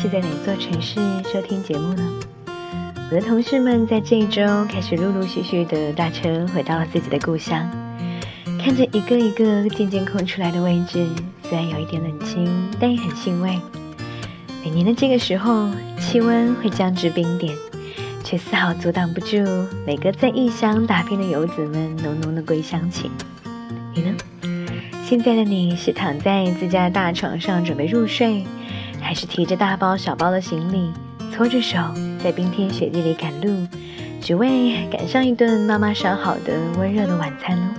是在哪座城市收听节目呢？我的同事们在这一周开始陆陆续续的搭车回到了自己的故乡，看着一个一个渐渐空出来的位置，虽然有一点冷清，但也很欣慰。每年的这个时候，气温会降至冰点，却丝毫阻挡不住每个在异乡打拼的游子们浓浓的归乡情。你呢？现在的你是躺在自家的大床上准备入睡，还是提着大包小包的行李，搓着手在冰天雪地里赶路，只为赶上一顿妈妈烧好的温热的晚餐呢？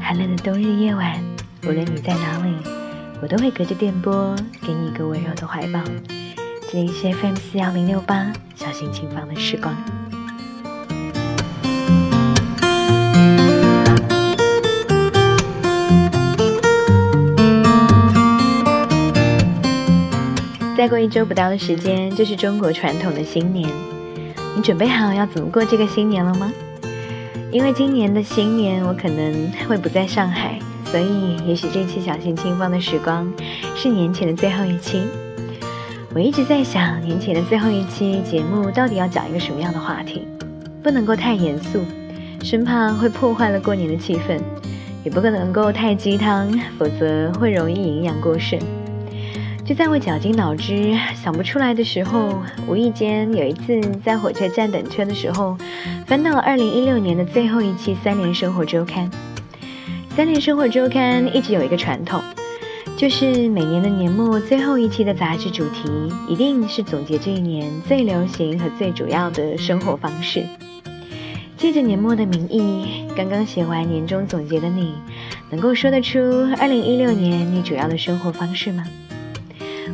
寒冷的冬日夜晚，无论你在哪里，我都会隔着电波给你一个温柔的怀抱。这里是 FM 四幺零六八，小心轻放的时光。再过一周不到的时间，就是中国传统的新年。你准备好要怎么过这个新年了吗？因为今年的新年我可能会不在上海，所以也许这期小心轻放的时光是年前的最后一期。我一直在想，年前的最后一期节目到底要讲一个什么样的话题？不能够太严肃，生怕会破坏了过年的气氛；也不可能够太鸡汤，否则会容易营养过剩。就在我绞尽脑汁想不出来的时候，无意间有一次在火车站等车的时候，翻到了二零一六年的最后一期《三联生活周刊》。《三联生活周刊》一直有一个传统，就是每年的年末最后一期的杂志主题，一定是总结这一年最流行和最主要的生活方式。借着年末的名义，刚刚写完年终总结的你，能够说得出二零一六年你主要的生活方式吗？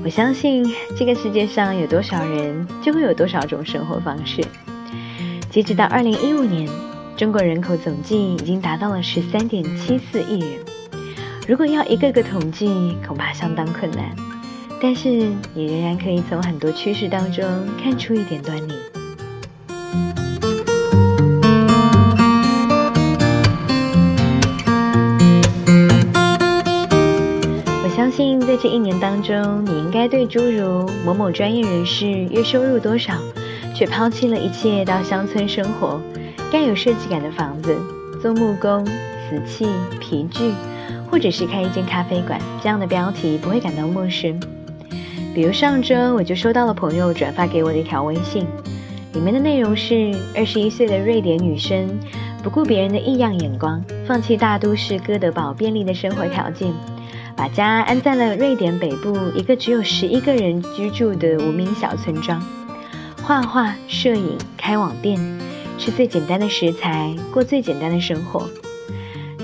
我相信这个世界上有多少人，就会有多少种生活方式。截止到二零一五年，中国人口总计已经达到了十三点七四亿人。如果要一个个统计，恐怕相当困难。但是你仍然可以从很多趋势当中看出一点端倪。信在这一年当中，你应该对诸如某某专业人士月收入多少，却抛弃了一切到乡村生活，盖有设计感的房子，做木工、瓷器、皮具，或者是开一间咖啡馆这样的标题不会感到陌生。比如上周我就收到了朋友转发给我的一条微信，里面的内容是二十一岁的瑞典女生不顾别人的异样眼光，放弃大都市哥德堡便利的生活条件。把家安在了瑞典北部一个只有十一个人居住的无名小村庄，画画、摄影、开网店，吃最简单的食材，过最简单的生活。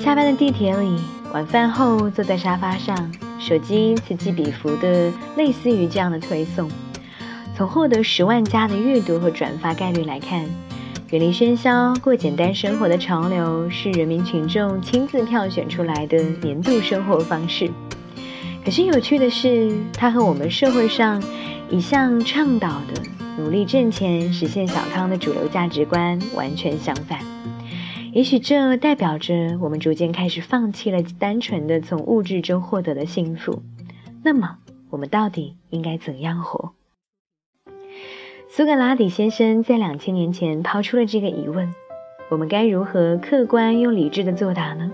下班的地铁里，晚饭后坐在沙发上，手机此起彼伏的类似于这样的推送。从获得十万加的阅读和转发概率来看。远离喧嚣，过简单生活的潮流是人民群众亲自票选出来的年度生活方式。可是有趣的是，它和我们社会上一向倡导的努力挣钱、实现小康的主流价值观完全相反。也许这代表着我们逐渐开始放弃了单纯的从物质中获得的幸福。那么，我们到底应该怎样活？苏格拉底先生在两千年前抛出了这个疑问：我们该如何客观又理智的作答呢？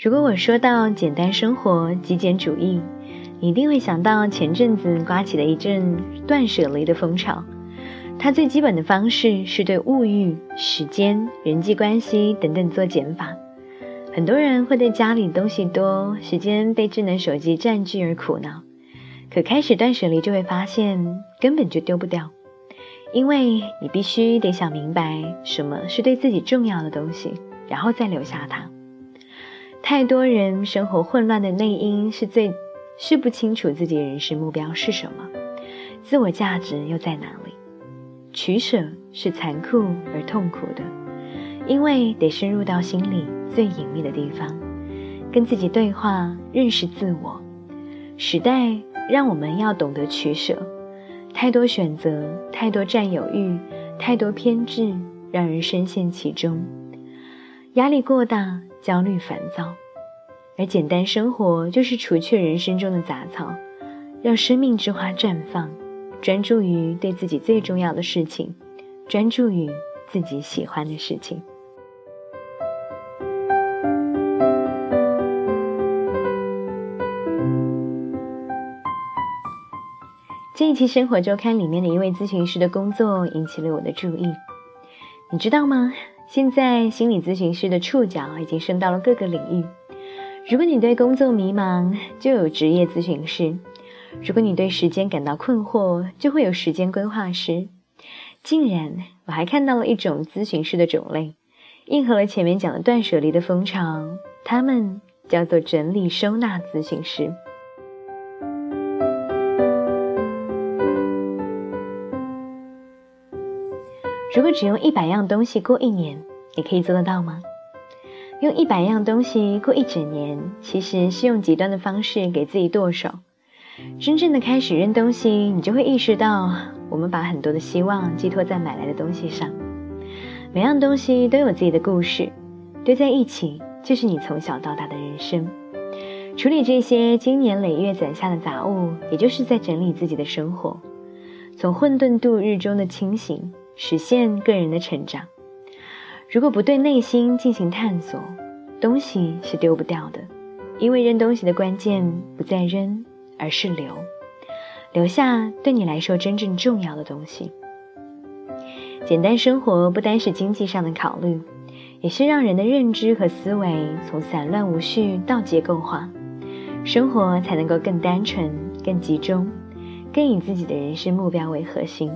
如果我说到简单生活、极简主义，你一定会想到前阵子刮起的一阵断舍离的风潮。它最基本的方式是对物欲、时间、人际关系等等做减法。很多人会对家里东西多、时间被智能手机占据而苦恼。可开始断舍离，就会发现根本就丢不掉，因为你必须得想明白什么是对自己重要的东西，然后再留下它。太多人生活混乱的内因是最是不清楚自己人生目标是什么，自我价值又在哪里。取舍是残酷而痛苦的，因为得深入到心里最隐秘的地方，跟自己对话，认识自我。时代让我们要懂得取舍，太多选择，太多占有欲，太多偏执，让人深陷其中，压力过大，焦虑烦躁。而简单生活就是除去人生中的杂草，让生命之花绽放，专注于对自己最重要的事情，专注于自己喜欢的事情。这一期《生活周刊》里面的一位咨询师的工作引起了我的注意。你知道吗？现在心理咨询师的触角已经伸到了各个领域。如果你对工作迷茫，就有职业咨询师；如果你对时间感到困惑，就会有时间规划师。竟然，我还看到了一种咨询师的种类，应和了前面讲的断舍离的风潮，他们叫做整理收纳咨询师。如果只用一百样东西过一年，你可以做得到吗？用一百样东西过一整年，其实是用极端的方式给自己剁手。真正的开始扔东西，你就会意识到，我们把很多的希望寄托在买来的东西上。每样东西都有自己的故事，堆在一起就是你从小到大的人生。处理这些经年累月攒下的杂物，也就是在整理自己的生活，从混沌度日中的清醒，实现个人的成长。如果不对内心进行探索，东西是丢不掉的，因为扔东西的关键不在扔，而是留，留下对你来说真正重要的东西。简单生活不单是经济上的考虑，也是让人的认知和思维从散乱无序到结构化，生活才能够更单纯、更集中、更以自己的人生目标为核心。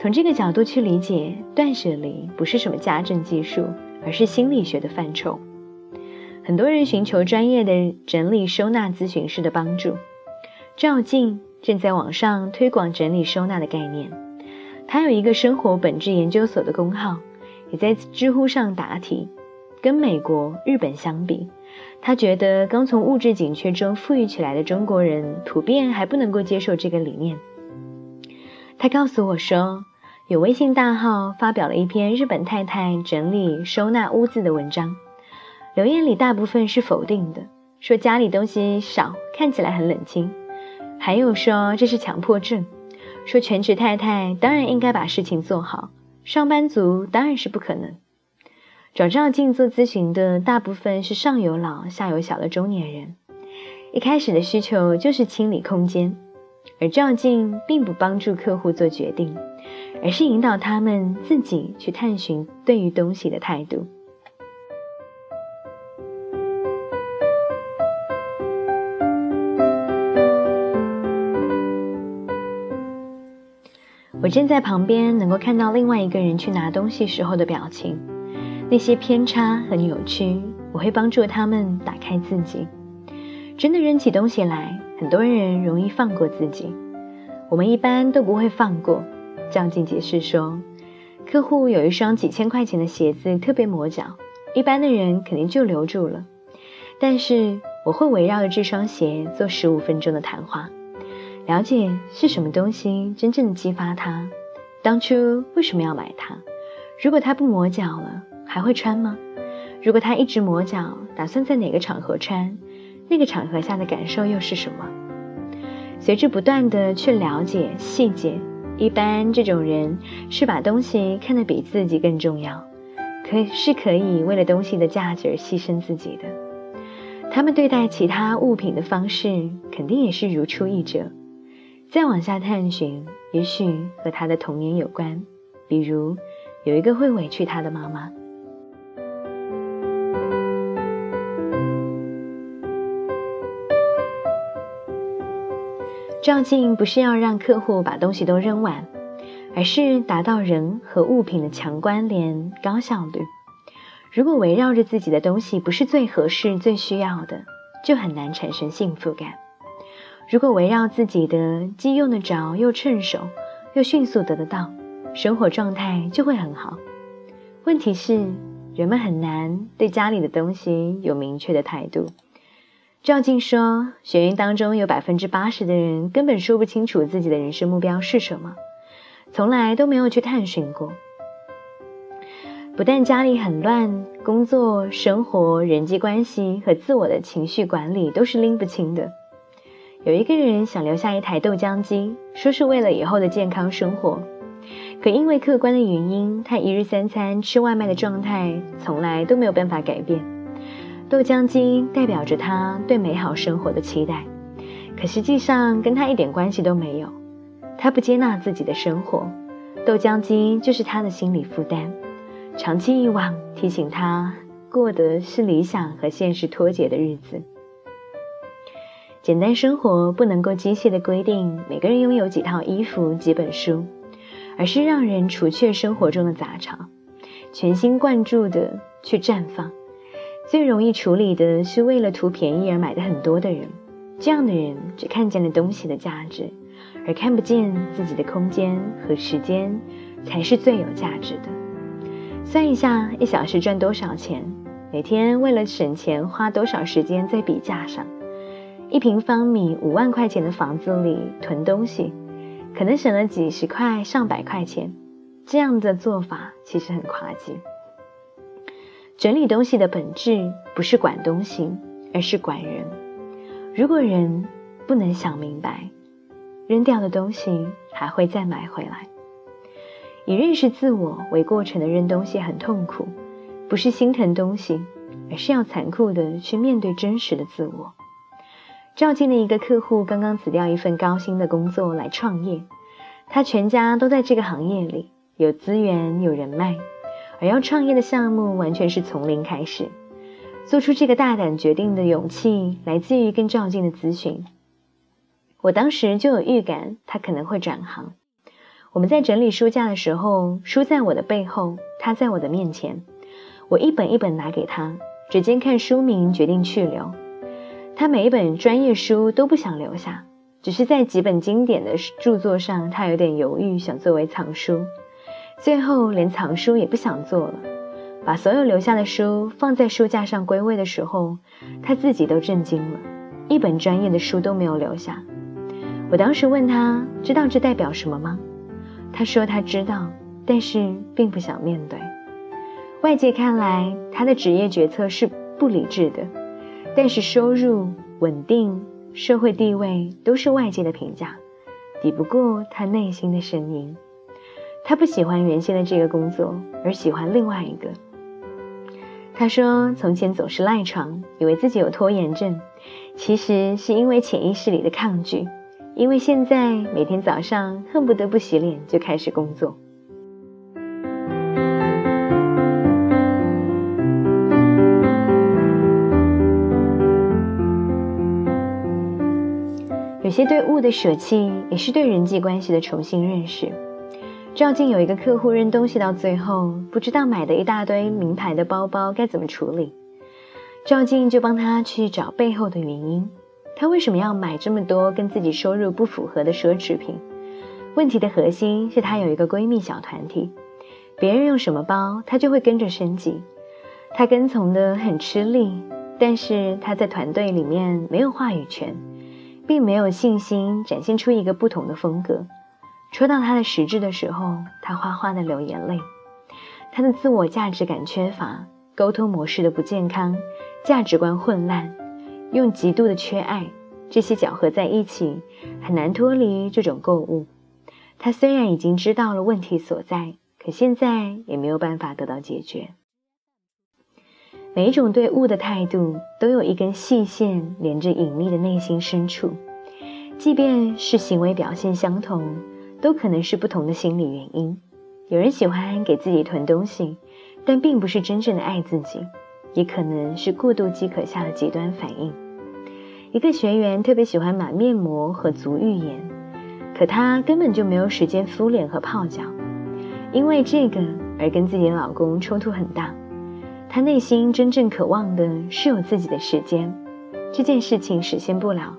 从这个角度去理解断舍离，不是什么家政技术，而是心理学的范畴。很多人寻求专业的整理收纳咨询师的帮助。赵静正在网上推广整理收纳的概念。他有一个生活本质研究所的公号，也在知乎上答题。跟美国、日本相比，他觉得刚从物质紧缺中富裕起来的中国人，普遍还不能够接受这个理念。他告诉我说。有微信大号发表了一篇日本太太整理收纳屋子的文章，留言里大部分是否定的，说家里东西少，看起来很冷清；还有说这是强迫症，说全职太太当然应该把事情做好，上班族当然是不可能。找赵静做咨询的大部分是上有老下有小的中年人，一开始的需求就是清理空间，而赵静并不帮助客户做决定。而是引导他们自己去探寻对于东西的态度。我站在旁边，能够看到另外一个人去拿东西时候的表情，那些偏差和扭曲，我会帮助他们打开自己。真的扔起东西来，很多人容易放过自己，我们一般都不会放过。张静解释说，客户有一双几千块钱的鞋子，特别磨脚，一般的人肯定就留住了。但是我会围绕着这双鞋做十五分钟的谈话，了解是什么东西真正激发他，当初为什么要买它？如果他不磨脚了，还会穿吗？如果他一直磨脚，打算在哪个场合穿？那个场合下的感受又是什么？随之不断的去了解细节。一般这种人是把东西看得比自己更重要，可是可以为了东西的价值而牺牲自己的。他们对待其他物品的方式肯定也是如出一辙。再往下探寻，也许和他的童年有关，比如有一个会委屈他的妈妈。照镜不是要让客户把东西都扔完，而是达到人和物品的强关联、高效率。如果围绕着自己的东西不是最合适、最需要的，就很难产生幸福感。如果围绕自己的既用得着、又趁手、又迅速得得到，生活状态就会很好。问题是，人们很难对家里的东西有明确的态度。赵静说，学员当中有百分之八十的人根本说不清楚自己的人生目标是什么，从来都没有去探寻过。不但家里很乱，工作、生活、人际关系和自我的情绪管理都是拎不清的。有一个人想留下一台豆浆机，说是为了以后的健康生活，可因为客观的原因，他一日三餐吃外卖的状态从来都没有办法改变。豆浆机代表着他对美好生活的期待，可实际上跟他一点关系都没有。他不接纳自己的生活，豆浆机就是他的心理负担。长期以往，提醒他过的是理想和现实脱节的日子。简单生活不能够机械的规定每个人拥有几套衣服、几本书，而是让人除却生活中的杂草，全心贯注的去绽放。最容易处理的是为了图便宜而买的很多的人，这样的人只看见了东西的价值，而看不见自己的空间和时间才是最有价值的。算一下，一小时赚多少钱？每天为了省钱花多少时间在笔架上？一平方米五万块钱的房子里囤东西，可能省了几十块、上百块钱。这样的做法其实很滑稽。整理东西的本质不是管东西，而是管人。如果人不能想明白，扔掉的东西还会再买回来。以认识自我为过程的扔东西很痛苦，不是心疼东西，而是要残酷的去面对真实的自我。赵静的一个客户刚刚辞掉一份高薪的工作来创业，他全家都在这个行业里，有资源有人脉，而要创业的项目完全是从零开始。做出这个大胆决定的勇气来自于跟赵静的咨询。我当时就有预感，他可能会转行。我们在整理书架的时候，书在我的背后，他在我的面前。我一本一本拿给他，指尖看书名，决定去留。他每一本专业书都不想留下，只是在几本经典的著作上，他有点犹豫，想作为藏书。最后连藏书也不想做了，把所有留下的书放在书架上归位的时候，他自己都震惊了，一本专业的书都没有留下。我当时问他，知道这代表什么吗？他说他知道，但是并不想面对。外界看来，他的职业决策是不理智的，但是收入稳定、社会地位都是外界的评价，抵不过他内心的声音。他不喜欢原先的这个工作，而喜欢另外一个。他说，从前总是赖床，以为自己有拖延症，其实是因为潜意识里的抗拒。因为现在每天早上恨不得不洗脸就开始工作。些对物的舍弃，也是对人际关系的重新认识。赵静有一个客户扔东西到最后，不知道买的一大堆名牌的包包该怎么处理，赵静就帮他去找背后的原因。他为什么要买这么多跟自己收入不符合的奢侈品？问题的核心是她有一个闺蜜小团体，别人用什么包，她就会跟着升级。她跟从的很吃力，但是她在团队里面没有话语权，并没有信心展现出一个不同的风格。戳到他的实质的时候，他哗哗的流眼泪。他的自我价值感缺乏，沟通模式的不健康，价值观混乱。用极度的缺爱，这些搅合在一起，很难脱离这种购物。他虽然已经知道了问题所在，可现在也没有办法得到解决。每一种对物的态度，都有一根细线连着隐秘的内心深处，即便是行为表现相同，都可能是不同的心理原因。有人喜欢给自己囤东西，但并不是真正的爱自己。也可能是过度饥渴下的极端反应。一个学员特别喜欢买面膜和足浴盐，可她根本就没有时间敷脸和泡脚，因为这个而跟自己的老公冲突很大。他内心真正渴望的是有自己的时间，这件事情实现不了，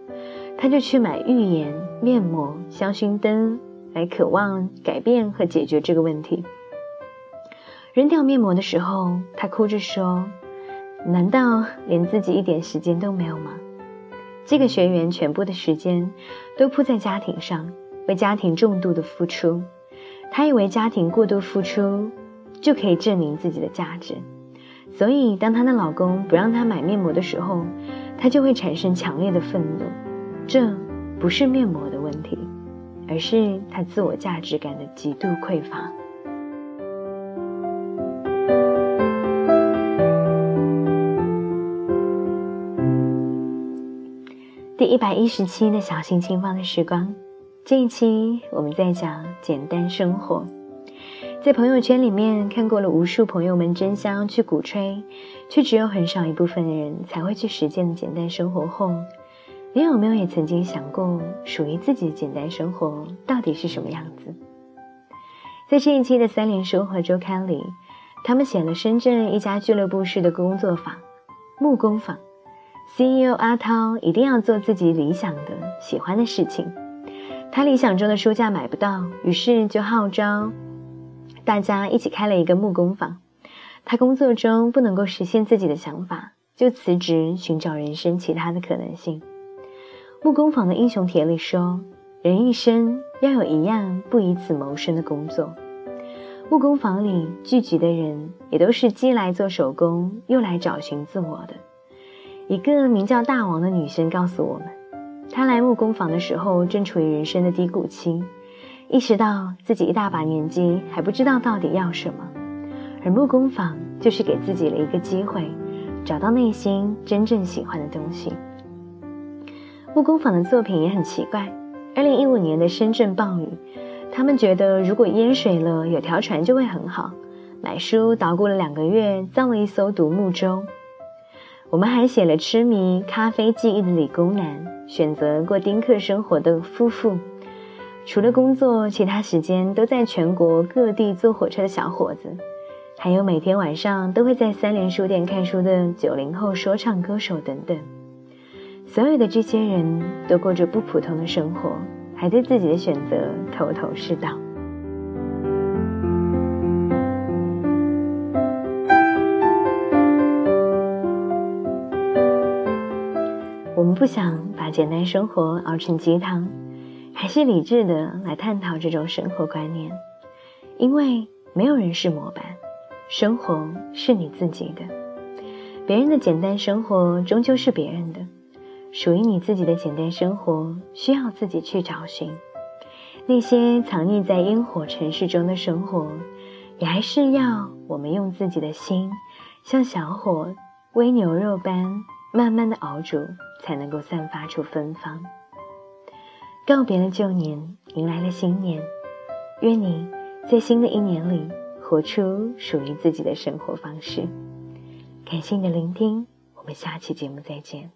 他就去买浴盐、面膜、香薰灯来渴望改变和解决这个问题。扔掉面膜的时候，他哭着说。难道连自己一点时间都没有吗？这个学员全部的时间都扑在家庭上，为家庭重度的付出。他以为家庭过度付出就可以证明自己的价值，所以当她的老公不让她买面膜的时候，她就会产生强烈的愤怒。这不是面膜的问题，而是她自我价值感的极度匮乏。第一百一十期的小心轻放的时光，这一期我们在讲简单生活。在朋友圈里面看过了无数朋友们争相去鼓吹，却只有很少一部分的人才会去实践的简单生活后，你有没有也曾经想过，属于自己的简单生活到底是什么样子？在这一期的三联生活周刊里，他们写了深圳一家俱乐部式的工作坊——木工坊。CEO 阿涛一定要做自己理想的、喜欢的事情。他理想中的书架买不到，于是就号召大家一起开了一个木工坊。他工作中不能够实现自己的想法，就辞职寻找人生其他的可能性。木工坊的英雄帖里说：“人一生要有一样不以此谋生的工作。”木工坊里聚集的人也都是既来做手工，又来找寻自我的。一个名叫大王的女生告诉我们，她来木工坊的时候正处于人生的低谷期，意识到自己一大把年纪还不知道到底要什么，而木工坊就是给自己了一个机会，找到内心真正喜欢的东西。木工坊的作品也很奇怪。二零一五年的深圳暴雨，他们觉得如果淹水了，有条船就会很好，买书捣鼓了两个月，造了一艘独木舟。我们还写了痴迷咖啡记忆的理工男，选择过丁克生活的夫妇，除了工作，其他时间都在全国各地坐火车的小伙子，还有每天晚上都会在三联书店看书的九零后说唱歌手等等。所有的这些人都过着不普通的生活，还对自己的选择头头是道。我们不想把简单生活熬成鸡汤，还是理智的来探讨这种生活观念。因为没有人是模板，生活是你自己的。别人的简单生活终究是别人的，属于你自己的简单生活需要自己去找寻。那些藏匿在烟火城市中的生活，也还是要我们用自己的心，像小火煨牛肉般。慢慢的熬煮，才能够散发出芬芳。告别了旧年，迎来了新年。愿你在新的一年里，活出属于自己的生活方式。感谢你的聆听，我们下期节目再见。